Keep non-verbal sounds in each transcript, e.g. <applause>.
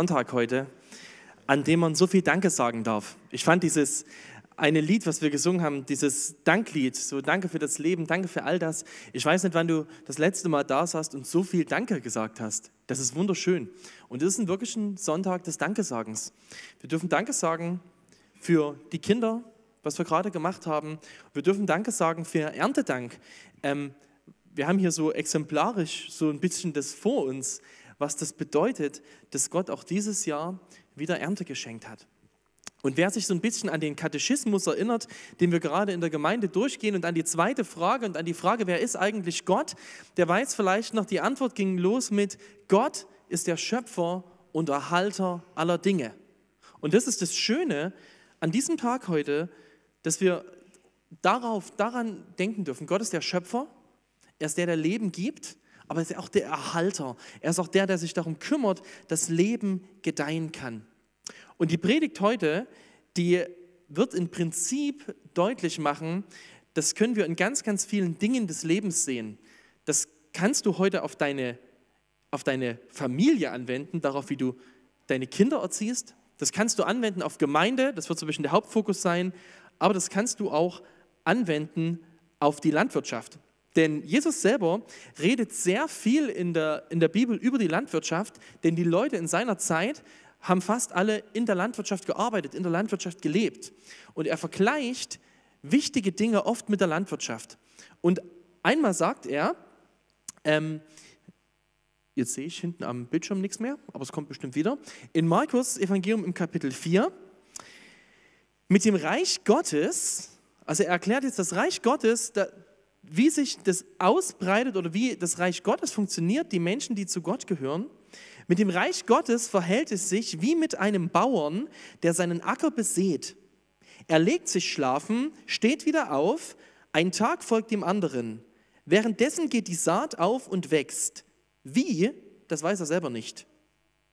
Sonntag heute, an dem man so viel Danke sagen darf. Ich fand dieses eine Lied, was wir gesungen haben, dieses Danklied, so Danke für das Leben, Danke für all das. Ich weiß nicht, wann du das letzte Mal da saßt und so viel Danke gesagt hast. Das ist wunderschön. Und es ist ein Sonntag des Dankesagens. Wir dürfen Danke sagen für die Kinder, was wir gerade gemacht haben. Wir dürfen Danke sagen für Erntedank. Ähm, wir haben hier so exemplarisch so ein bisschen das vor uns was das bedeutet, dass Gott auch dieses Jahr wieder Ernte geschenkt hat. Und wer sich so ein bisschen an den Katechismus erinnert, den wir gerade in der Gemeinde durchgehen und an die zweite Frage und an die Frage, wer ist eigentlich Gott, der weiß vielleicht noch, die Antwort ging los mit, Gott ist der Schöpfer und Erhalter aller Dinge. Und das ist das Schöne an diesem Tag heute, dass wir darauf, daran denken dürfen. Gott ist der Schöpfer, er ist der, der Leben gibt aber er ist auch der Erhalter. Er ist auch der, der sich darum kümmert, dass Leben gedeihen kann. Und die Predigt heute, die wird im Prinzip deutlich machen, das können wir in ganz, ganz vielen Dingen des Lebens sehen. Das kannst du heute auf deine, auf deine Familie anwenden, darauf, wie du deine Kinder erziehst. Das kannst du anwenden auf Gemeinde, das wird so ein bisschen der Hauptfokus sein, aber das kannst du auch anwenden auf die Landwirtschaft. Denn Jesus selber redet sehr viel in der, in der Bibel über die Landwirtschaft, denn die Leute in seiner Zeit haben fast alle in der Landwirtschaft gearbeitet, in der Landwirtschaft gelebt. Und er vergleicht wichtige Dinge oft mit der Landwirtschaft. Und einmal sagt er, ähm, jetzt sehe ich hinten am Bildschirm nichts mehr, aber es kommt bestimmt wieder, in Markus Evangelium im Kapitel 4, mit dem Reich Gottes, also er erklärt jetzt das Reich Gottes, wie sich das ausbreitet oder wie das Reich Gottes funktioniert, die Menschen, die zu Gott gehören. Mit dem Reich Gottes verhält es sich wie mit einem Bauern, der seinen Acker besät. Er legt sich schlafen, steht wieder auf, ein Tag folgt dem anderen. Währenddessen geht die Saat auf und wächst. Wie, das weiß er selber nicht.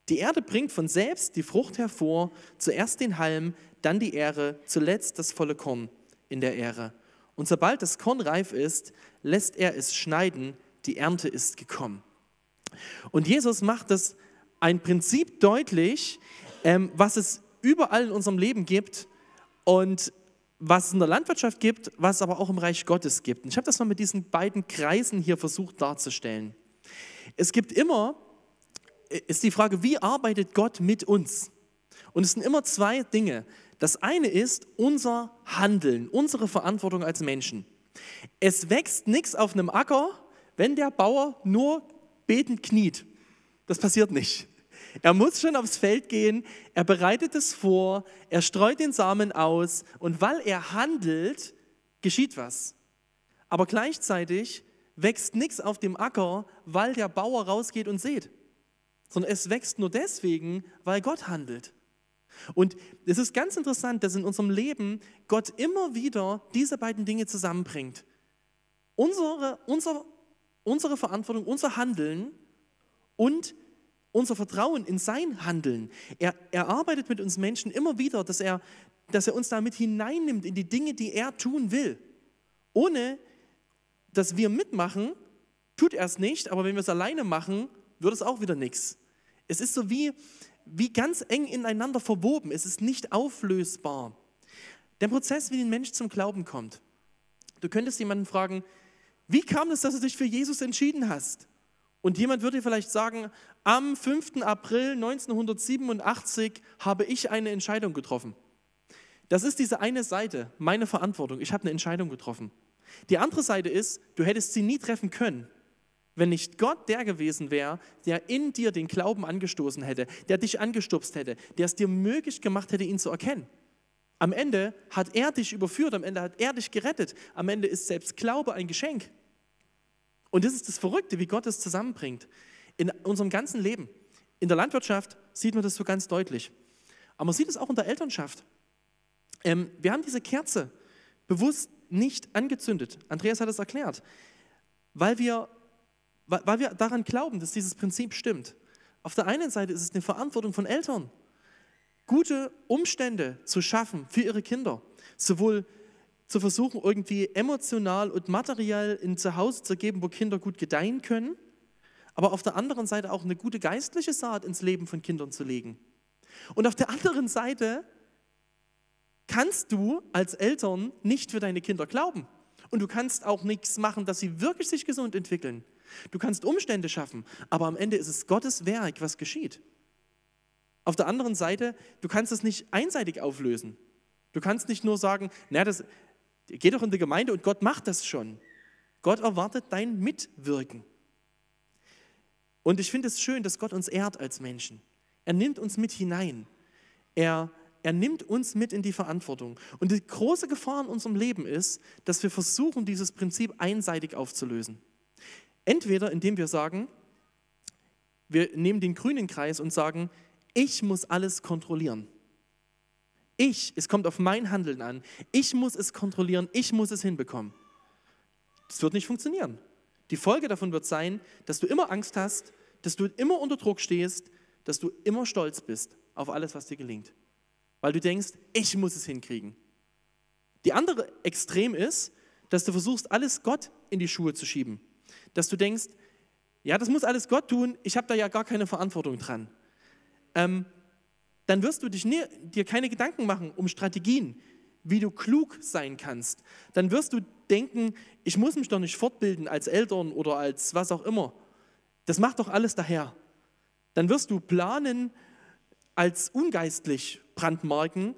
Die Erde bringt von selbst die Frucht hervor, zuerst den Halm, dann die Ähre, zuletzt das volle Korn in der Ähre. Und sobald das Korn reif ist, lässt er es schneiden, die Ernte ist gekommen. Und Jesus macht das ein Prinzip deutlich, ähm, was es überall in unserem Leben gibt und was es in der Landwirtschaft gibt, was es aber auch im Reich Gottes gibt. Und ich habe das mal mit diesen beiden Kreisen hier versucht darzustellen. Es gibt immer, ist die Frage, wie arbeitet Gott mit uns? Und es sind immer zwei Dinge. Das eine ist unser Handeln, unsere Verantwortung als Menschen. Es wächst nichts auf einem Acker, wenn der Bauer nur betend kniet. Das passiert nicht. Er muss schon aufs Feld gehen, er bereitet es vor, er streut den Samen aus und weil er handelt, geschieht was. Aber gleichzeitig wächst nichts auf dem Acker, weil der Bauer rausgeht und sät, sondern es wächst nur deswegen, weil Gott handelt. Und es ist ganz interessant, dass in unserem Leben Gott immer wieder diese beiden Dinge zusammenbringt. Unsere, unser, unsere Verantwortung, unser Handeln und unser Vertrauen in sein Handeln. Er, er arbeitet mit uns Menschen immer wieder, dass er, dass er uns damit hineinnimmt in die Dinge, die er tun will. Ohne dass wir mitmachen, tut er es nicht, aber wenn wir es alleine machen, wird es auch wieder nichts. Es ist so wie, wie ganz eng ineinander verwoben. Es ist nicht auflösbar. Der Prozess, wie ein Mensch zum Glauben kommt. Du könntest jemanden fragen, wie kam es, dass du dich für Jesus entschieden hast? Und jemand würde vielleicht sagen, am 5. April 1987 habe ich eine Entscheidung getroffen. Das ist diese eine Seite, meine Verantwortung. Ich habe eine Entscheidung getroffen. Die andere Seite ist, du hättest sie nie treffen können wenn nicht Gott der gewesen wäre, der in dir den Glauben angestoßen hätte, der dich angestupst hätte, der es dir möglich gemacht hätte, ihn zu erkennen. Am Ende hat er dich überführt, am Ende hat er dich gerettet, am Ende ist selbst Glaube ein Geschenk. Und das ist das Verrückte, wie Gott es zusammenbringt. In unserem ganzen Leben. In der Landwirtschaft sieht man das so ganz deutlich. Aber man sieht es auch in der Elternschaft. Ähm, wir haben diese Kerze bewusst nicht angezündet. Andreas hat es erklärt. Weil wir weil wir daran glauben, dass dieses Prinzip stimmt. Auf der einen Seite ist es eine Verantwortung von Eltern, gute Umstände zu schaffen für ihre Kinder, sowohl zu versuchen, irgendwie emotional und materiell ein Zuhause zu geben, wo Kinder gut gedeihen können, aber auf der anderen Seite auch eine gute geistliche Saat ins Leben von Kindern zu legen. Und auf der anderen Seite kannst du als Eltern nicht für deine Kinder glauben. Und du kannst auch nichts machen, dass sie wirklich sich gesund entwickeln. Du kannst Umstände schaffen, aber am Ende ist es Gottes Werk, was geschieht. Auf der anderen Seite, du kannst es nicht einseitig auflösen. Du kannst nicht nur sagen, na, das geht doch in die Gemeinde und Gott macht das schon. Gott erwartet dein Mitwirken. Und ich finde es schön, dass Gott uns ehrt als Menschen. Er nimmt uns mit hinein. Er, er nimmt uns mit in die Verantwortung. Und die große Gefahr in unserem Leben ist, dass wir versuchen, dieses Prinzip einseitig aufzulösen. Entweder indem wir sagen, wir nehmen den grünen Kreis und sagen, ich muss alles kontrollieren. Ich, es kommt auf mein Handeln an. Ich muss es kontrollieren, ich muss es hinbekommen. Das wird nicht funktionieren. Die Folge davon wird sein, dass du immer Angst hast, dass du immer unter Druck stehst, dass du immer stolz bist auf alles, was dir gelingt. Weil du denkst, ich muss es hinkriegen. Die andere Extrem ist, dass du versuchst, alles Gott in die Schuhe zu schieben. Dass du denkst, ja, das muss alles Gott tun, ich habe da ja gar keine Verantwortung dran. Ähm, dann wirst du dich nie, dir keine Gedanken machen um Strategien, wie du klug sein kannst. Dann wirst du denken, ich muss mich doch nicht fortbilden als Eltern oder als was auch immer. Das macht doch alles daher. Dann wirst du planen als ungeistlich brandmarken,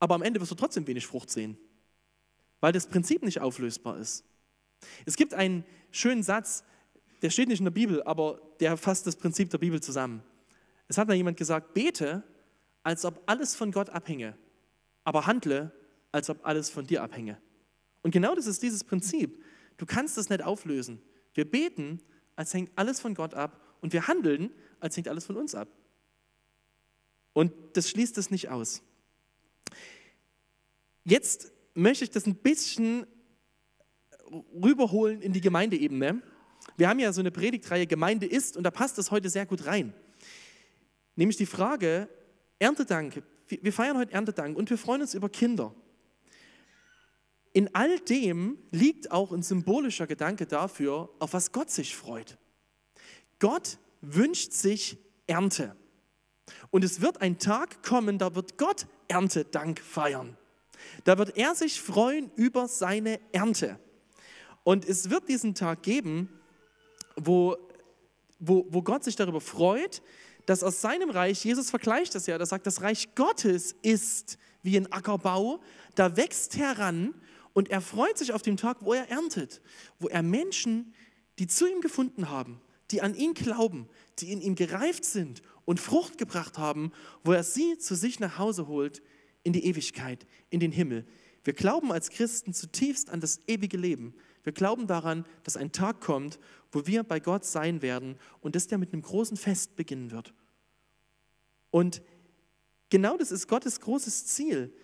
aber am Ende wirst du trotzdem wenig Frucht sehen, weil das Prinzip nicht auflösbar ist. Es gibt einen schönen Satz, der steht nicht in der Bibel, aber der fasst das Prinzip der Bibel zusammen. Es hat mal jemand gesagt, bete, als ob alles von Gott abhänge, aber handle, als ob alles von dir abhänge. Und genau das ist dieses Prinzip. Du kannst das nicht auflösen. Wir beten, als hängt alles von Gott ab und wir handeln, als hängt alles von uns ab. Und das schließt es nicht aus. Jetzt möchte ich das ein bisschen rüberholen in die Gemeindeebene. Wir haben ja so eine Predigtreihe Gemeinde ist und da passt das heute sehr gut rein. Nämlich die Frage, Erntedank. Wir feiern heute Erntedank und wir freuen uns über Kinder. In all dem liegt auch ein symbolischer Gedanke dafür, auf was Gott sich freut. Gott wünscht sich Ernte. Und es wird ein Tag kommen, da wird Gott Erntedank feiern. Da wird er sich freuen über seine Ernte. Und es wird diesen Tag geben, wo, wo, wo Gott sich darüber freut, dass aus seinem Reich, Jesus vergleicht das ja, der sagt, das Reich Gottes ist wie ein Ackerbau, da wächst heran und er freut sich auf den Tag, wo er erntet, wo er Menschen, die zu ihm gefunden haben, die an ihn glauben, die in ihm gereift sind und Frucht gebracht haben, wo er sie zu sich nach Hause holt in die Ewigkeit, in den Himmel. Wir glauben als Christen zutiefst an das ewige Leben. Wir glauben daran, dass ein Tag kommt, wo wir bei Gott sein werden und dass der mit einem großen Fest beginnen wird. Und genau das ist Gottes großes Ziel.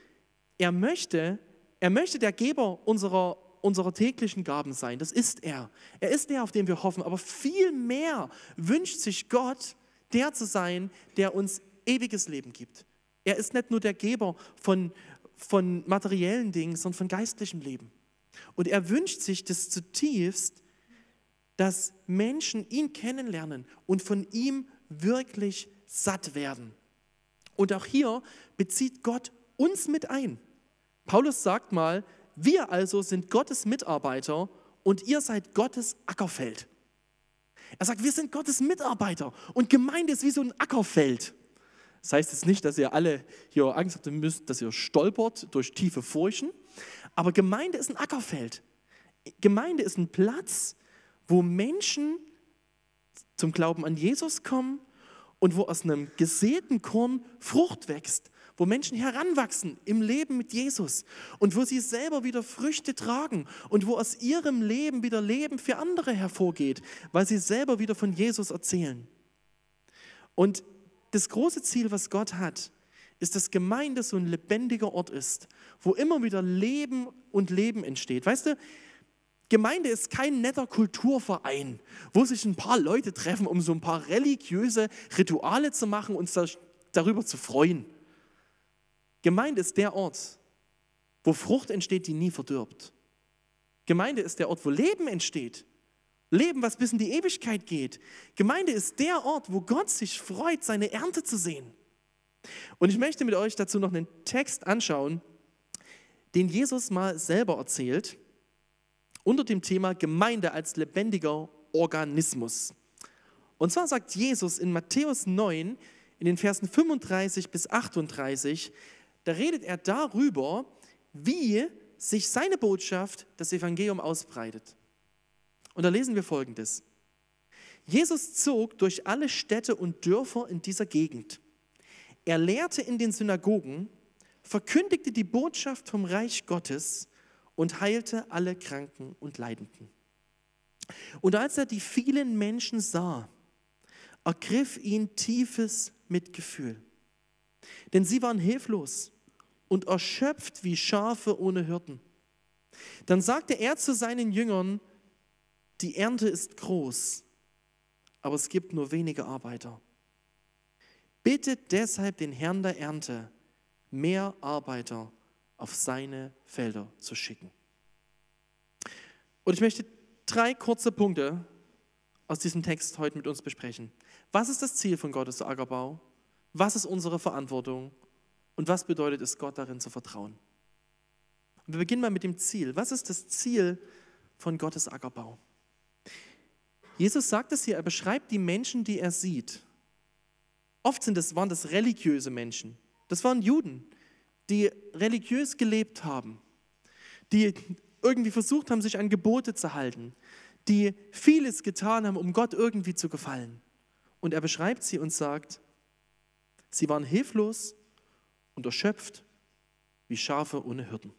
Er möchte, er möchte der Geber unserer, unserer täglichen Gaben sein. Das ist er. Er ist der, auf den wir hoffen. Aber viel mehr wünscht sich Gott, der zu sein, der uns ewiges Leben gibt. Er ist nicht nur der Geber von, von materiellen Dingen, sondern von geistlichem Leben. Und er wünscht sich das zutiefst, dass Menschen ihn kennenlernen und von ihm wirklich satt werden. Und auch hier bezieht Gott uns mit ein. Paulus sagt mal, wir also sind Gottes Mitarbeiter und ihr seid Gottes Ackerfeld. Er sagt, wir sind Gottes Mitarbeiter und Gemeinde ist wie so ein Ackerfeld. Das heißt jetzt nicht, dass ihr alle hier Angst habt müsst, dass ihr stolpert durch tiefe Furchen, aber Gemeinde ist ein Ackerfeld. Gemeinde ist ein Platz, wo Menschen zum Glauben an Jesus kommen und wo aus einem gesäten Korn Frucht wächst, wo Menschen heranwachsen im Leben mit Jesus und wo sie selber wieder Früchte tragen und wo aus ihrem Leben wieder Leben für andere hervorgeht, weil sie selber wieder von Jesus erzählen. Und das große Ziel, was Gott hat, ist, dass Gemeinde so ein lebendiger Ort ist, wo immer wieder Leben und Leben entsteht. Weißt du, Gemeinde ist kein netter Kulturverein, wo sich ein paar Leute treffen, um so ein paar religiöse Rituale zu machen und darüber zu freuen. Gemeinde ist der Ort, wo Frucht entsteht, die nie verdirbt. Gemeinde ist der Ort, wo Leben entsteht. Leben, was bis in die Ewigkeit geht. Gemeinde ist der Ort, wo Gott sich freut, seine Ernte zu sehen. Und ich möchte mit euch dazu noch einen Text anschauen, den Jesus mal selber erzählt, unter dem Thema Gemeinde als lebendiger Organismus. Und zwar sagt Jesus in Matthäus 9, in den Versen 35 bis 38, da redet er darüber, wie sich seine Botschaft, das Evangelium, ausbreitet. Und da lesen wir folgendes. Jesus zog durch alle Städte und Dörfer in dieser Gegend. Er lehrte in den Synagogen, verkündigte die Botschaft vom Reich Gottes und heilte alle Kranken und Leidenden. Und als er die vielen Menschen sah, ergriff ihn tiefes Mitgefühl. Denn sie waren hilflos und erschöpft wie Schafe ohne Hirten. Dann sagte er zu seinen Jüngern, die Ernte ist groß, aber es gibt nur wenige Arbeiter. Bittet deshalb den Herrn der Ernte, mehr Arbeiter auf seine Felder zu schicken. Und ich möchte drei kurze Punkte aus diesem Text heute mit uns besprechen. Was ist das Ziel von Gottes Ackerbau? Was ist unsere Verantwortung? Und was bedeutet es, Gott darin zu vertrauen? Und wir beginnen mal mit dem Ziel. Was ist das Ziel von Gottes Ackerbau? Jesus sagt es hier, er beschreibt die Menschen, die er sieht. Oft sind das, waren das religiöse Menschen. Das waren Juden, die religiös gelebt haben, die irgendwie versucht haben, sich an Gebote zu halten, die vieles getan haben, um Gott irgendwie zu gefallen. Und er beschreibt sie und sagt, sie waren hilflos und erschöpft wie Schafe ohne Hirten.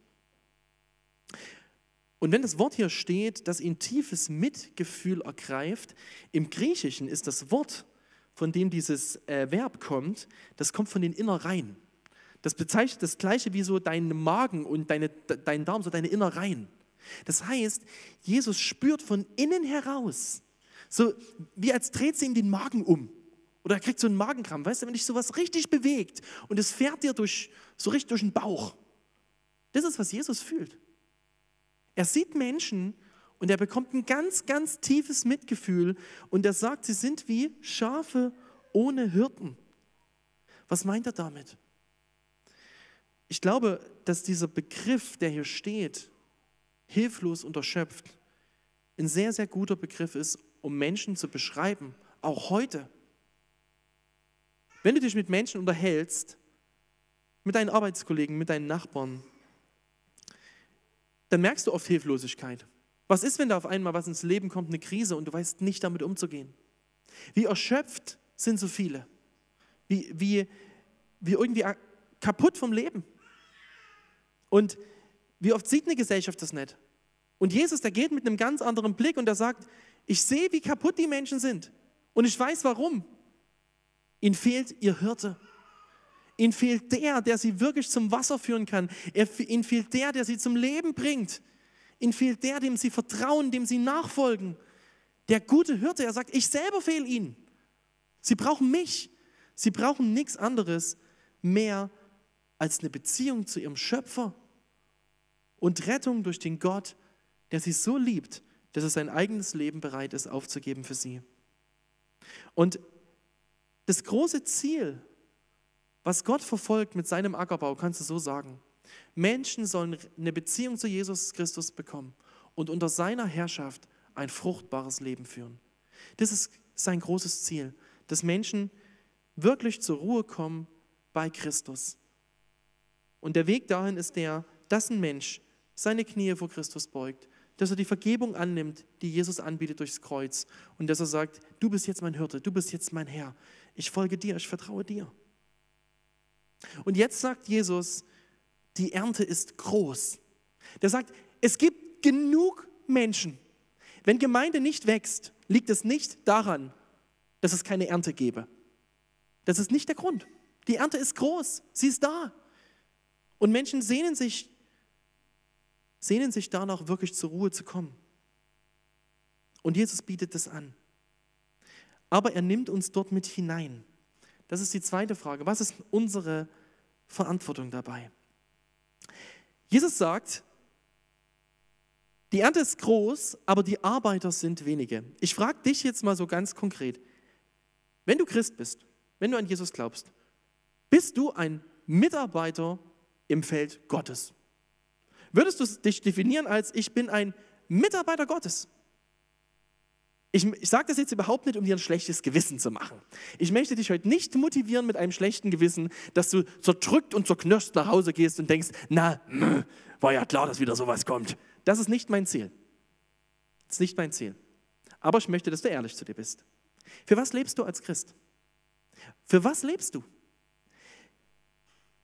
Und wenn das Wort hier steht, dass ihn tiefes Mitgefühl ergreift, im Griechischen ist das Wort, von dem dieses äh, Verb kommt, das kommt von den Innereien. Das bezeichnet das gleiche wie so deinen Magen und deine, deinen Darm, so deine Innereien. Das heißt, Jesus spürt von innen heraus, so wie als dreht sie ihm den Magen um. Oder er kriegt so einen Magenkram. Weißt du, wenn dich sowas richtig bewegt und es fährt dir durch, so richtig durch den Bauch. Das ist, was Jesus fühlt. Er sieht Menschen und er bekommt ein ganz, ganz tiefes Mitgefühl und er sagt, sie sind wie Schafe ohne Hirten. Was meint er damit? Ich glaube, dass dieser Begriff, der hier steht, hilflos und erschöpft, ein sehr, sehr guter Begriff ist, um Menschen zu beschreiben, auch heute. Wenn du dich mit Menschen unterhältst, mit deinen Arbeitskollegen, mit deinen Nachbarn, dann merkst du oft Hilflosigkeit. Was ist, wenn da auf einmal was ins Leben kommt, eine Krise und du weißt nicht damit umzugehen? Wie erschöpft sind so viele? Wie, wie, wie irgendwie kaputt vom Leben? Und wie oft sieht eine Gesellschaft das nicht? Und Jesus, der geht mit einem ganz anderen Blick und er sagt, ich sehe, wie kaputt die Menschen sind. Und ich weiß warum. Ihnen fehlt ihr Hirte. Ihnen fehlt der, der sie wirklich zum Wasser führen kann. ihnen fehlt der, der sie zum Leben bringt. Ihnen fehlt der, dem sie vertrauen, dem sie nachfolgen. Der gute Hirte, er sagt, ich selber fehle ihnen. Sie brauchen mich. Sie brauchen nichts anderes mehr als eine Beziehung zu ihrem Schöpfer und Rettung durch den Gott, der sie so liebt, dass er sein eigenes Leben bereit ist aufzugeben für sie. Und das große Ziel, was Gott verfolgt mit seinem Ackerbau, kannst du so sagen. Menschen sollen eine Beziehung zu Jesus Christus bekommen und unter seiner Herrschaft ein fruchtbares Leben führen. Das ist sein großes Ziel, dass Menschen wirklich zur Ruhe kommen bei Christus. Und der Weg dahin ist der, dass ein Mensch seine Knie vor Christus beugt, dass er die Vergebung annimmt, die Jesus anbietet durchs Kreuz und dass er sagt, du bist jetzt mein Hirte, du bist jetzt mein Herr, ich folge dir, ich vertraue dir. Und jetzt sagt Jesus, die Ernte ist groß. Der sagt, es gibt genug Menschen. Wenn Gemeinde nicht wächst, liegt es nicht daran, dass es keine Ernte gäbe. Das ist nicht der Grund. Die Ernte ist groß, sie ist da. Und Menschen sehnen sich, sehnen sich danach, wirklich zur Ruhe zu kommen. Und Jesus bietet das an. Aber er nimmt uns dort mit hinein. Das ist die zweite Frage. Was ist unsere Verantwortung dabei? Jesus sagt, Die Ernte ist groß, aber die Arbeiter sind wenige. Ich frage dich jetzt mal so ganz konkret. Wenn du Christ bist, wenn du an Jesus glaubst, bist du ein Mitarbeiter im Feld Gottes? Würdest du dich definieren als ich bin ein Mitarbeiter Gottes? Ich, ich sage das jetzt überhaupt nicht, um dir ein schlechtes Gewissen zu machen. Ich möchte dich heute nicht motivieren mit einem schlechten Gewissen, dass du zerdrückt und zerknirscht nach Hause gehst und denkst, na, war ja klar, dass wieder sowas kommt. Das ist nicht mein Ziel. Das ist nicht mein Ziel. Aber ich möchte, dass du ehrlich zu dir bist. Für was lebst du als Christ? Für was lebst du?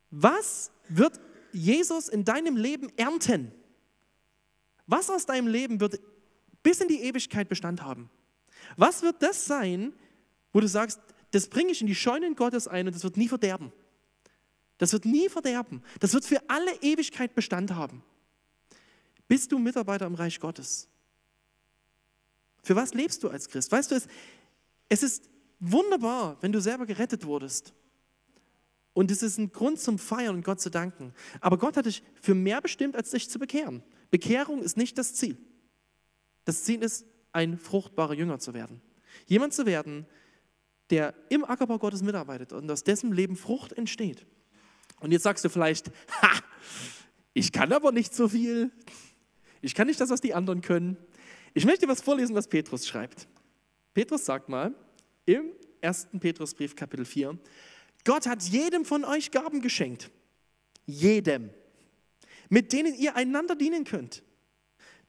Was wird Jesus in deinem Leben ernten? Was aus deinem Leben wird bis in die Ewigkeit Bestand haben? Was wird das sein, wo du sagst, das bringe ich in die Scheunen Gottes ein und das wird nie verderben? Das wird nie verderben. Das wird für alle Ewigkeit Bestand haben. Bist du Mitarbeiter im Reich Gottes? Für was lebst du als Christ? Weißt du, es, es ist wunderbar, wenn du selber gerettet wurdest. Und es ist ein Grund zum Feiern und Gott zu danken. Aber Gott hat dich für mehr bestimmt, als dich zu bekehren. Bekehrung ist nicht das Ziel. Das Ziel ist, ein fruchtbarer Jünger zu werden. Jemand zu werden, der im Ackerbau Gottes mitarbeitet und aus dessen Leben Frucht entsteht. Und jetzt sagst du vielleicht, ha, ich kann aber nicht so viel. Ich kann nicht das, was die anderen können. Ich möchte was vorlesen, was Petrus schreibt. Petrus sagt mal im 1. Petrusbrief Kapitel 4, Gott hat jedem von euch Gaben geschenkt. Jedem. Mit denen ihr einander dienen könnt.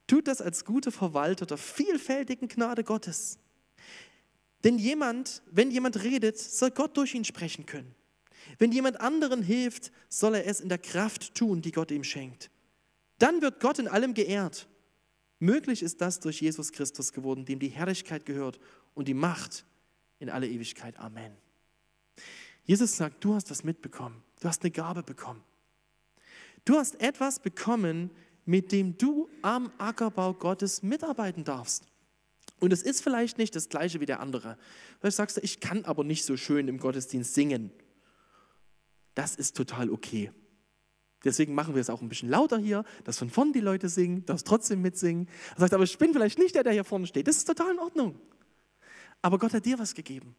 Tut das als gute Verwalter der vielfältigen Gnade Gottes. Denn jemand, wenn jemand redet, soll Gott durch ihn sprechen können. Wenn jemand anderen hilft, soll er es in der Kraft tun, die Gott ihm schenkt. Dann wird Gott in allem geehrt. Möglich ist das durch Jesus Christus geworden, dem die Herrlichkeit gehört und die Macht in alle Ewigkeit. Amen. Jesus sagt, du hast was mitbekommen. Du hast eine Gabe bekommen. Du hast etwas bekommen, mit dem du am Ackerbau Gottes mitarbeiten darfst. Und es ist vielleicht nicht das gleiche wie der andere. Vielleicht sagst du, ich kann aber nicht so schön im Gottesdienst singen. Das ist total okay. Deswegen machen wir es auch ein bisschen lauter hier, dass von vorn die Leute singen, darfst trotzdem mitsingen. Er sagt, aber ich bin vielleicht nicht der, der hier vorne steht. Das ist total in Ordnung. Aber Gott hat dir was gegeben.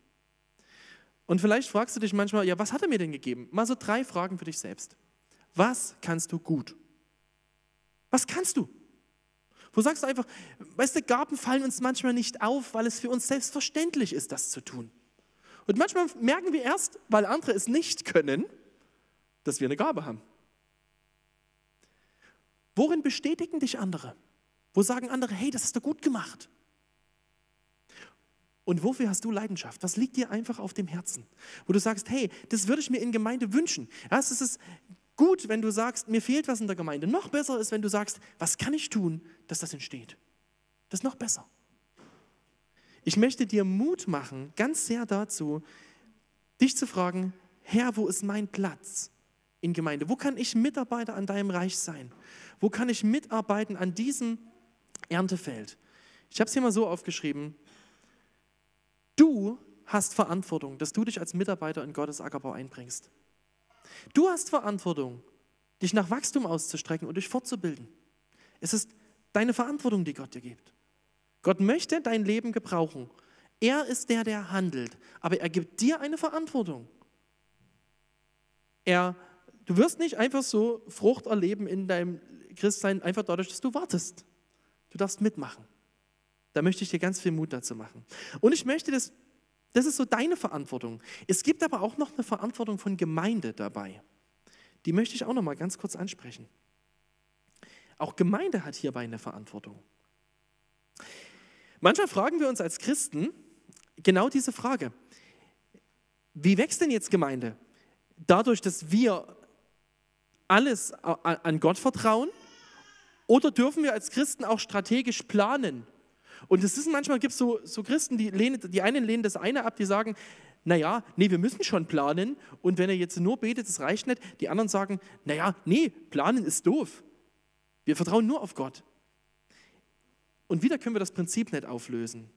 Und vielleicht fragst du dich manchmal, ja, was hat er mir denn gegeben? Mal so drei Fragen für dich selbst. Was kannst du gut? Was kannst du? Wo sagst du einfach, weißt du, Gaben fallen uns manchmal nicht auf, weil es für uns selbstverständlich ist, das zu tun. Und manchmal merken wir erst, weil andere es nicht können, dass wir eine Gabe haben. Worin bestätigen dich andere? Wo sagen andere, hey, das hast du gut gemacht? Und wofür hast du Leidenschaft? Was liegt dir einfach auf dem Herzen? Wo du sagst, hey, das würde ich mir in Gemeinde wünschen. Ja, es ist gut, wenn du sagst, mir fehlt was in der Gemeinde. Noch besser ist, wenn du sagst, was kann ich tun, dass das entsteht. Das ist noch besser. Ich möchte dir Mut machen, ganz sehr dazu, dich zu fragen, Herr, wo ist mein Platz in Gemeinde? Wo kann ich Mitarbeiter an deinem Reich sein? Wo kann ich mitarbeiten an diesem Erntefeld? Ich habe es hier mal so aufgeschrieben. Du hast Verantwortung, dass du dich als Mitarbeiter in Gottes Ackerbau einbringst. Du hast Verantwortung, dich nach Wachstum auszustrecken und dich fortzubilden. Es ist deine Verantwortung, die Gott dir gibt. Gott möchte dein Leben gebrauchen. Er ist der, der handelt, aber er gibt dir eine Verantwortung. Er, du wirst nicht einfach so Frucht erleben in deinem Christsein, einfach dadurch, dass du wartest. Du darfst mitmachen. Da möchte ich dir ganz viel Mut dazu machen. Und ich möchte das das ist so deine Verantwortung. Es gibt aber auch noch eine Verantwortung von Gemeinde dabei. Die möchte ich auch noch mal ganz kurz ansprechen. Auch Gemeinde hat hierbei eine Verantwortung. Manchmal fragen wir uns als Christen genau diese Frage. Wie wächst denn jetzt Gemeinde? Dadurch, dass wir alles an Gott vertrauen? Oder dürfen wir als Christen auch strategisch planen und es ist manchmal gibt es so, so Christen, die, lehnen, die einen lehnen das eine ab, die sagen, naja, nee, wir müssen schon planen und wenn er jetzt nur betet, das reicht nicht. Die anderen sagen, naja, nee, planen ist doof. Wir vertrauen nur auf Gott. Und wieder können wir das Prinzip nicht auflösen.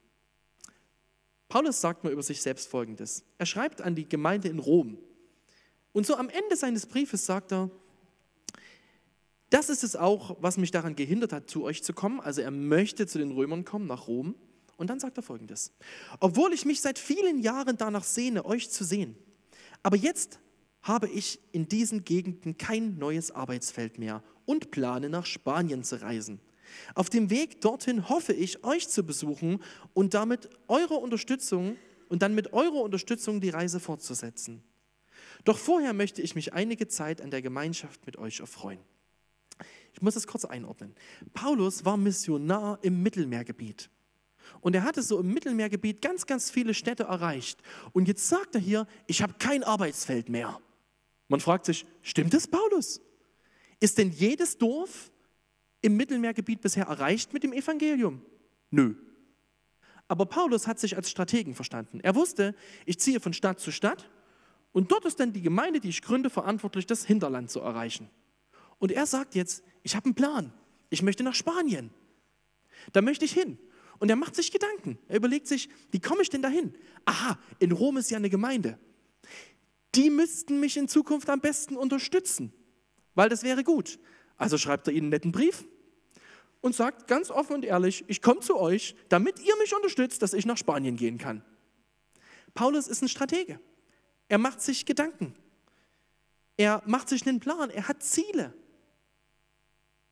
Paulus sagt mal über sich selbst Folgendes. Er schreibt an die Gemeinde in Rom. Und so am Ende seines Briefes sagt er, Das ist es auch, was mich daran gehindert hat, zu euch zu kommen. Also er möchte zu den Römern kommen, nach Rom. Und dann sagt er folgendes. Obwohl ich mich seit vielen Jahren danach sehne, euch zu sehen, aber jetzt habe ich in diesen Gegenden kein neues Arbeitsfeld mehr und plane nach Spanien zu reisen. Auf dem Weg dorthin hoffe ich, euch zu besuchen und damit eure Unterstützung und dann mit eurer Unterstützung die Reise fortzusetzen. Doch vorher möchte ich mich einige Zeit an der Gemeinschaft mit euch erfreuen. Ich muss das kurz einordnen. Paulus war Missionar im Mittelmeergebiet. Und er hatte so im Mittelmeergebiet ganz, ganz viele Städte erreicht. Und jetzt sagt er hier, ich habe kein Arbeitsfeld mehr. Man fragt sich, stimmt es, Paulus? Ist denn jedes Dorf im Mittelmeergebiet bisher erreicht mit dem Evangelium? Nö. Aber Paulus hat sich als Strategen verstanden. Er wusste, ich ziehe von Stadt zu Stadt und dort ist dann die Gemeinde, die ich gründe, verantwortlich, das Hinterland zu erreichen. Und er sagt jetzt, ich habe einen Plan. Ich möchte nach Spanien. Da möchte ich hin. Und er macht sich Gedanken. Er überlegt sich, wie komme ich denn dahin? Aha, in Rom ist ja eine Gemeinde. Die müssten mich in Zukunft am besten unterstützen, weil das wäre gut. Also schreibt er ihnen einen netten Brief und sagt ganz offen und ehrlich, ich komme zu euch, damit ihr mich unterstützt, dass ich nach Spanien gehen kann. Paulus ist ein Stratege. Er macht sich Gedanken. Er macht sich einen Plan. Er hat Ziele.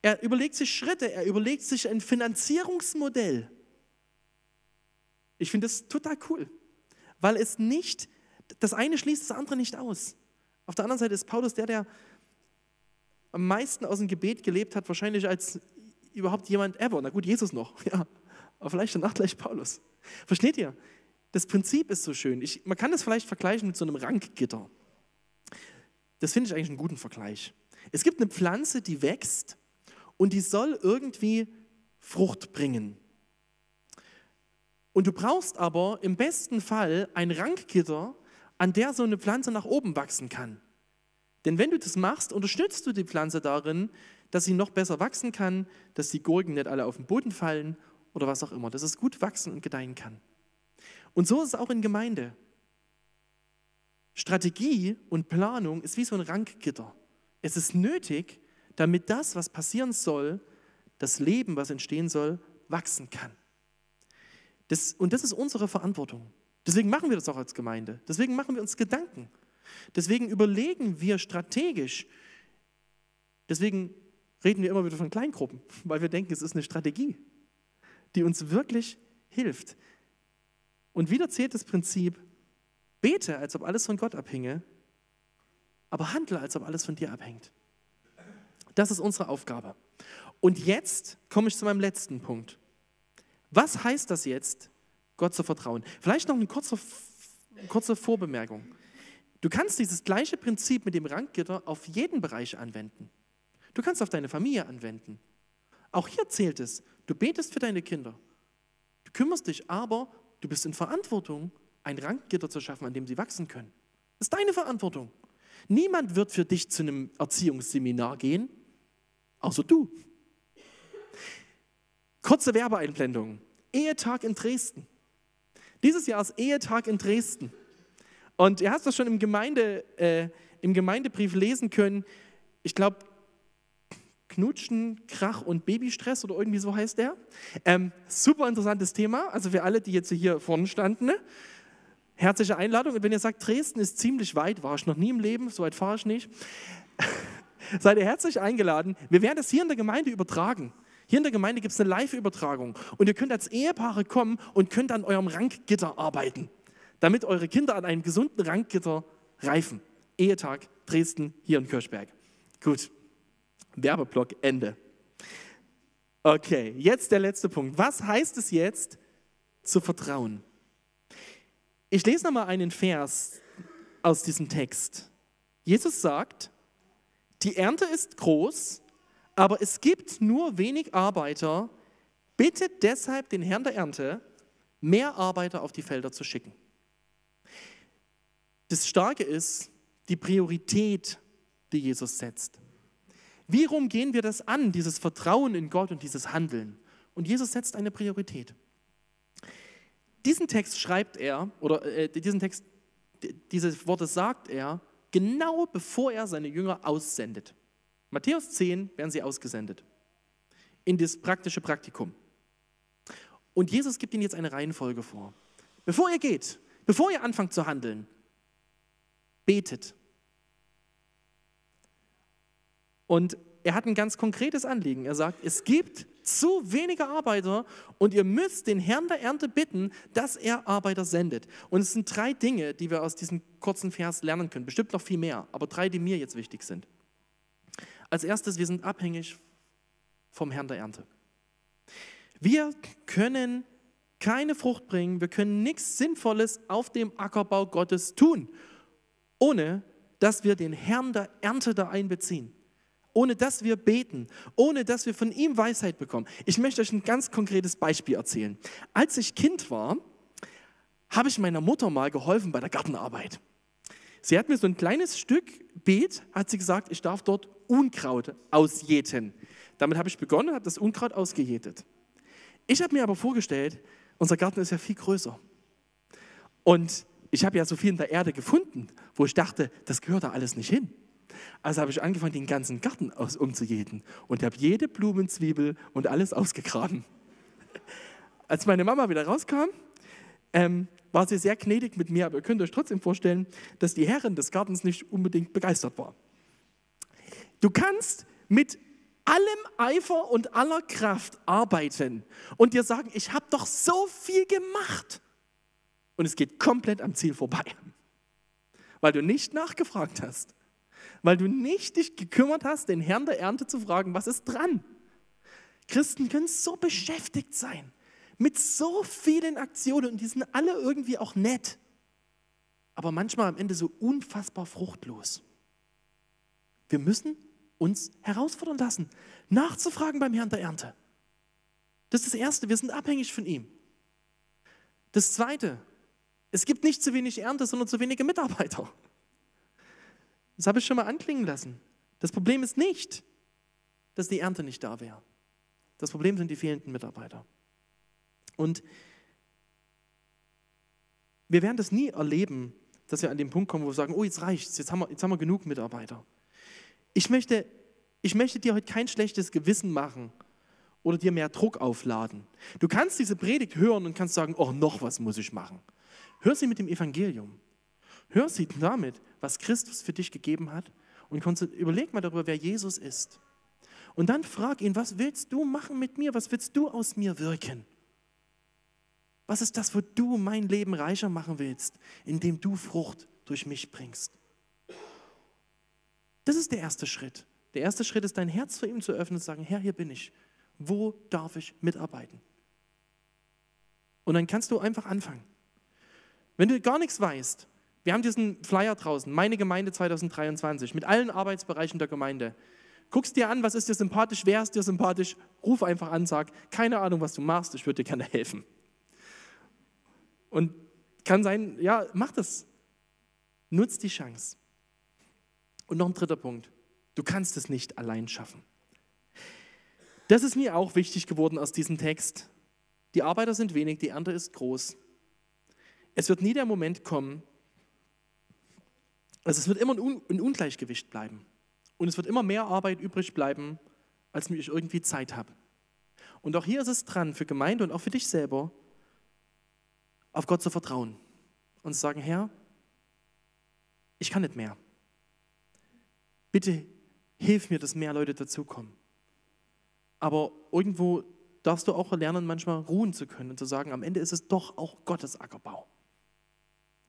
Er überlegt sich Schritte. Er überlegt sich ein Finanzierungsmodell. Ich finde das total cool, weil es nicht, das eine schließt das andere nicht aus. Auf der anderen Seite ist Paulus der, der am meisten aus dem Gebet gelebt hat, wahrscheinlich als überhaupt jemand ever. Na gut, Jesus noch, <laughs> ja, aber vielleicht danach gleich Paulus. Versteht ihr? Das Prinzip ist so schön. Ich, man kann das vielleicht vergleichen mit so einem Rankgitter. Das finde ich eigentlich einen guten Vergleich. Es gibt eine Pflanze, die wächst und die soll irgendwie Frucht bringen. Und du brauchst aber im besten Fall ein Rankgitter, an der so eine Pflanze nach oben wachsen kann. Denn wenn du das machst, unterstützt du die Pflanze darin, dass sie noch besser wachsen kann, dass die Gurken nicht alle auf den Boden fallen oder was auch immer, dass es gut wachsen und gedeihen kann. Und so ist es auch in Gemeinde. Strategie und Planung ist wie so ein Rankgitter. Es ist nötig, damit das, was passieren soll, das Leben, was entstehen soll, wachsen kann. Das, und das ist unsere Verantwortung. Deswegen machen wir das auch als Gemeinde. Deswegen machen wir uns Gedanken. Deswegen überlegen wir strategisch. Deswegen reden wir immer wieder von Kleingruppen, <laughs> weil wir denken, es ist eine Strategie, die uns wirklich hilft. Und wieder zählt das Prinzip, bete, als ob alles von Gott abhinge, aber handle, als ob alles von dir abhängt. Das ist unsere Aufgabe. Und jetzt komme ich zu meinem letzten Punkt. Was heißt das jetzt, Gott zu vertrauen? Vielleicht noch eine kurze, kurze Vorbemerkung. Du kannst dieses gleiche Prinzip mit dem Ranggitter auf jeden Bereich anwenden. Du kannst auf deine Familie anwenden. Auch hier zählt es, du betest für deine Kinder. Du kümmerst dich, aber du bist in Verantwortung, ein Ranggitter zu schaffen, an dem sie wachsen können. Das ist deine Verantwortung. Niemand wird für dich zu einem Erziehungsseminar gehen, außer du. Kurze Werbeeinblendung. Ehetag in Dresden. Dieses Jahr ist Ehetag in Dresden. Und ihr hast das schon im, Gemeinde, äh, im Gemeindebrief lesen können. Ich glaube, Knutschen, Krach und Babystress oder irgendwie so heißt der. Ähm, super interessantes Thema. Also für alle, die jetzt hier vorne standen. Ne? Herzliche Einladung. Und wenn ihr sagt, Dresden ist ziemlich weit, war ich noch nie im Leben, so weit fahre ich nicht. <laughs> Seid ihr herzlich eingeladen. Wir werden das hier in der Gemeinde übertragen. Hier in der Gemeinde gibt es eine Live-Übertragung und ihr könnt als Ehepaare kommen und könnt an eurem Ranggitter arbeiten, damit eure Kinder an einem gesunden Ranggitter reifen. Ehetag Dresden hier in Kirchberg. Gut, Werbeblock Ende. Okay, jetzt der letzte Punkt. Was heißt es jetzt zu vertrauen? Ich lese nochmal einen Vers aus diesem Text. Jesus sagt, die Ernte ist groß, aber es gibt nur wenig Arbeiter. Bittet deshalb den Herrn der Ernte, mehr Arbeiter auf die Felder zu schicken. Das Starke ist die Priorität, die Jesus setzt. Wie rum gehen wir das an, dieses Vertrauen in Gott und dieses Handeln? Und Jesus setzt eine Priorität. Diesen Text schreibt er, oder äh, diesen Text, diese Worte sagt er, genau bevor er seine Jünger aussendet. Matthäus 10 werden sie ausgesendet in das praktische Praktikum. Und Jesus gibt ihnen jetzt eine Reihenfolge vor. Bevor ihr geht, bevor ihr anfangt zu handeln, betet. Und er hat ein ganz konkretes Anliegen. Er sagt, es gibt zu wenige Arbeiter und ihr müsst den Herrn der Ernte bitten, dass er Arbeiter sendet. Und es sind drei Dinge, die wir aus diesem kurzen Vers lernen können. Bestimmt noch viel mehr, aber drei, die mir jetzt wichtig sind. Als erstes, wir sind abhängig vom Herrn der Ernte. Wir können keine Frucht bringen, wir können nichts Sinnvolles auf dem Ackerbau Gottes tun, ohne dass wir den Herrn der Ernte da einbeziehen ohne dass wir beten, ohne dass wir von ihm Weisheit bekommen. Ich möchte euch ein ganz konkretes Beispiel erzählen. Als ich Kind war, habe ich meiner Mutter mal geholfen bei der Gartenarbeit. Sie hat mir so ein kleines Stück Beet, hat sie gesagt, ich darf dort Unkraut ausjäten. Damit habe ich begonnen, habe das Unkraut ausgejätet. Ich habe mir aber vorgestellt, unser Garten ist ja viel größer. Und ich habe ja so viel in der Erde gefunden, wo ich dachte, das gehört da alles nicht hin. Also habe ich angefangen, den ganzen Garten aus, umzujäten und habe jede Blumenzwiebel und alles ausgegraben. <laughs> Als meine Mama wieder rauskam, ähm, war sie sehr gnädig mit mir, aber ihr könnt euch trotzdem vorstellen, dass die Herrin des Gartens nicht unbedingt begeistert war. Du kannst mit allem Eifer und aller Kraft arbeiten und dir sagen, ich habe doch so viel gemacht. Und es geht komplett am Ziel vorbei, weil du nicht nachgefragt hast weil du nicht dich gekümmert hast, den Herrn der Ernte zu fragen, was ist dran? Christen können so beschäftigt sein mit so vielen Aktionen und die sind alle irgendwie auch nett, aber manchmal am Ende so unfassbar fruchtlos. Wir müssen uns herausfordern lassen, nachzufragen beim Herrn der Ernte. Das ist das Erste, wir sind abhängig von ihm. Das Zweite, es gibt nicht zu wenig Ernte, sondern zu wenige Mitarbeiter. Das habe ich schon mal anklingen lassen. Das Problem ist nicht, dass die Ernte nicht da wäre. Das Problem sind die fehlenden Mitarbeiter. Und wir werden das nie erleben, dass wir an den Punkt kommen, wo wir sagen, oh, jetzt reicht's, jetzt jetzt haben wir genug Mitarbeiter. Ich möchte, ich möchte dir heute kein schlechtes Gewissen machen oder dir mehr Druck aufladen. Du kannst diese Predigt hören und kannst sagen, oh, noch was muss ich machen. Hör sie mit dem Evangelium. Hör sie damit, was Christus für dich gegeben hat und überleg mal darüber, wer Jesus ist. Und dann frag ihn, was willst du machen mit mir? Was willst du aus mir wirken? Was ist das, wo du mein Leben reicher machen willst, indem du Frucht durch mich bringst? Das ist der erste Schritt. Der erste Schritt ist, dein Herz vor ihm zu öffnen und zu sagen, Herr, hier bin ich. Wo darf ich mitarbeiten? Und dann kannst du einfach anfangen. Wenn du gar nichts weißt, wir haben diesen Flyer draußen, meine Gemeinde 2023, mit allen Arbeitsbereichen der Gemeinde. Guckst dir an, was ist dir sympathisch, wer ist dir sympathisch, ruf einfach an, sag, keine Ahnung, was du machst, ich würde dir gerne helfen. Und kann sein, ja, mach das. Nutz die Chance. Und noch ein dritter Punkt. Du kannst es nicht allein schaffen. Das ist mir auch wichtig geworden aus diesem Text. Die Arbeiter sind wenig, die Ernte ist groß. Es wird nie der Moment kommen, also es wird immer ein Ungleichgewicht bleiben. Und es wird immer mehr Arbeit übrig bleiben, als ich irgendwie Zeit habe. Und auch hier ist es dran, für Gemeinde und auch für dich selber, auf Gott zu vertrauen und zu sagen, Herr, ich kann nicht mehr. Bitte hilf mir, dass mehr Leute dazukommen. Aber irgendwo darfst du auch lernen, manchmal ruhen zu können und zu sagen, am Ende ist es doch auch Gottes Ackerbau.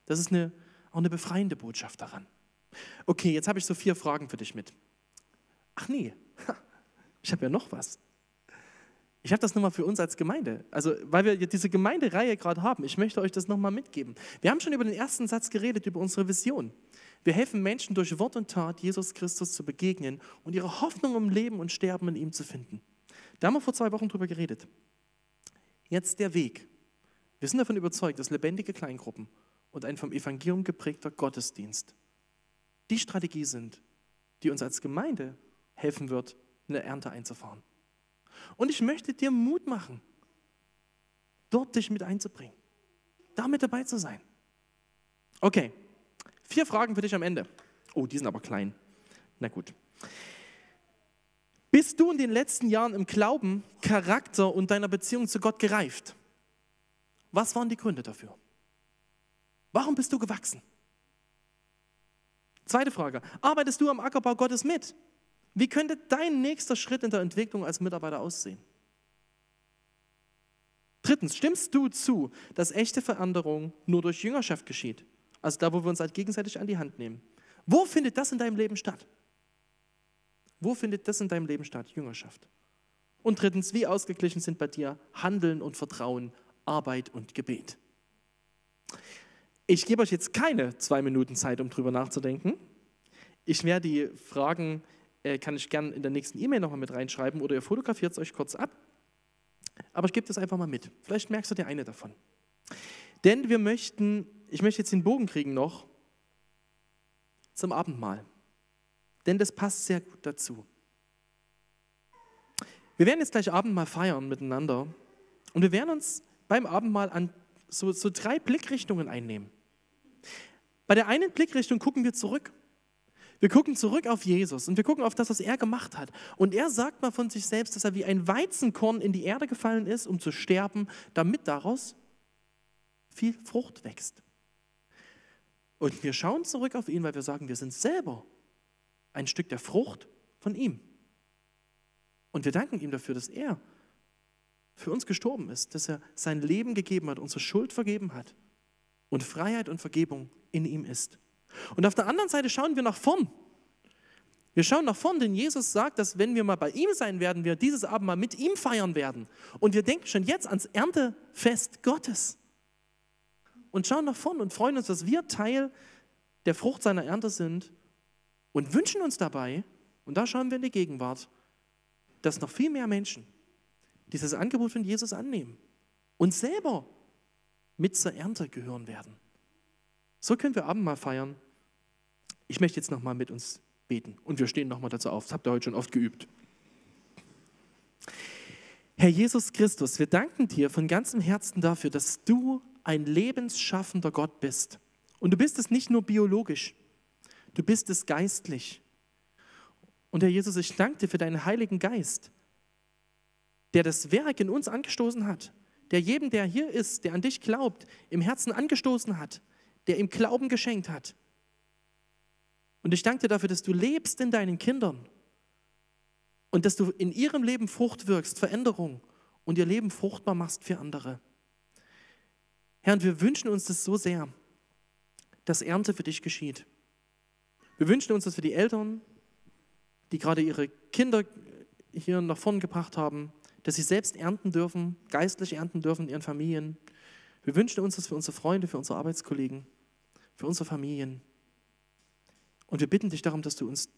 Das ist eine auch eine befreiende Botschaft daran. Okay, jetzt habe ich so vier Fragen für dich mit. Ach nee, ich habe ja noch was. Ich habe das nochmal für uns als Gemeinde. Also, weil wir diese Gemeindereihe gerade haben, ich möchte euch das nochmal mitgeben. Wir haben schon über den ersten Satz geredet, über unsere Vision. Wir helfen Menschen durch Wort und Tat, Jesus Christus zu begegnen und ihre Hoffnung um Leben und Sterben in ihm zu finden. Da haben wir vor zwei Wochen drüber geredet. Jetzt der Weg. Wir sind davon überzeugt, dass lebendige Kleingruppen und ein vom Evangelium geprägter Gottesdienst die Strategie sind, die uns als Gemeinde helfen wird, eine Ernte einzufahren. Und ich möchte dir Mut machen, dort dich mit einzubringen, damit dabei zu sein. Okay, vier Fragen für dich am Ende. Oh, die sind aber klein. Na gut. Bist du in den letzten Jahren im Glauben, Charakter und deiner Beziehung zu Gott gereift? Was waren die Gründe dafür? Warum bist du gewachsen? Zweite Frage. Arbeitest du am Ackerbau Gottes mit? Wie könnte dein nächster Schritt in der Entwicklung als Mitarbeiter aussehen? Drittens, stimmst du zu, dass echte Veränderung nur durch Jüngerschaft geschieht? Also da, wo wir uns halt gegenseitig an die Hand nehmen. Wo findet das in deinem Leben statt? Wo findet das in deinem Leben statt? Jüngerschaft. Und drittens, wie ausgeglichen sind bei dir Handeln und Vertrauen, Arbeit und Gebet? Ich gebe euch jetzt keine zwei Minuten Zeit, um drüber nachzudenken. Ich werde die Fragen, äh, kann ich gerne in der nächsten E-Mail nochmal mit reinschreiben oder ihr fotografiert es euch kurz ab. Aber ich gebe das einfach mal mit. Vielleicht merkst du dir eine davon. Denn wir möchten, ich möchte jetzt den Bogen kriegen noch zum Abendmahl. Denn das passt sehr gut dazu. Wir werden jetzt gleich Abendmahl feiern miteinander und wir werden uns beim Abendmahl an so, so drei Blickrichtungen einnehmen. Bei der einen Blickrichtung gucken wir zurück. Wir gucken zurück auf Jesus und wir gucken auf das, was er gemacht hat. Und er sagt mal von sich selbst, dass er wie ein Weizenkorn in die Erde gefallen ist, um zu sterben, damit daraus viel Frucht wächst. Und wir schauen zurück auf ihn, weil wir sagen, wir sind selber ein Stück der Frucht von ihm. Und wir danken ihm dafür, dass er für uns gestorben ist, dass er sein Leben gegeben hat, unsere Schuld vergeben hat und Freiheit und Vergebung in ihm ist. Und auf der anderen Seite schauen wir nach vorn. Wir schauen nach vorn, denn Jesus sagt, dass wenn wir mal bei ihm sein werden, wir dieses Abend mal mit ihm feiern werden. Und wir denken schon jetzt ans Erntefest Gottes. Und schauen nach vorn und freuen uns, dass wir Teil der Frucht seiner Ernte sind und wünschen uns dabei, und da schauen wir in die Gegenwart, dass noch viel mehr Menschen dieses Angebot von Jesus annehmen und selber mit zur Ernte gehören werden. So können wir Abendmahl feiern. Ich möchte jetzt nochmal mit uns beten und wir stehen nochmal dazu auf. Das habt ihr heute schon oft geübt. Herr Jesus Christus, wir danken dir von ganzem Herzen dafür, dass du ein lebensschaffender Gott bist. Und du bist es nicht nur biologisch, du bist es geistlich. Und Herr Jesus, ich danke dir für deinen Heiligen Geist, der das Werk in uns angestoßen hat, der jedem, der hier ist, der an dich glaubt, im Herzen angestoßen hat, der ihm Glauben geschenkt hat. Und ich danke dir dafür, dass du lebst in deinen Kindern und dass du in ihrem Leben Frucht wirkst, Veränderung und ihr Leben fruchtbar machst für andere. Herr, und wir wünschen uns das so sehr, dass Ernte für dich geschieht. Wir wünschen uns das für die Eltern, die gerade ihre Kinder hier nach vorn gebracht haben, dass sie selbst ernten dürfen, geistlich ernten dürfen in ihren Familien. Wir wünschen uns das für unsere Freunde, für unsere Arbeitskollegen, für unsere Familien. Und wir bitten dich darum, dass du uns,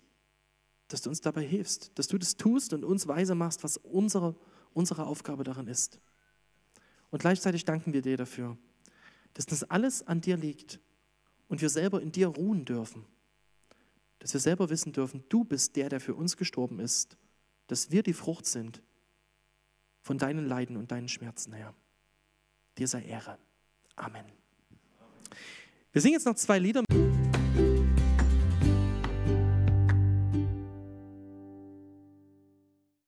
dass du uns dabei hilfst, dass du das tust und uns weise machst, was unsere, unsere Aufgabe darin ist. Und gleichzeitig danken wir dir dafür, dass das alles an dir liegt und wir selber in dir ruhen dürfen. Dass wir selber wissen dürfen, du bist der, der für uns gestorben ist, dass wir die Frucht sind von deinen Leiden und deinen Schmerzen, Herr. Dir sei Ehre. Amen. Wir singen jetzt noch zwei Lieder.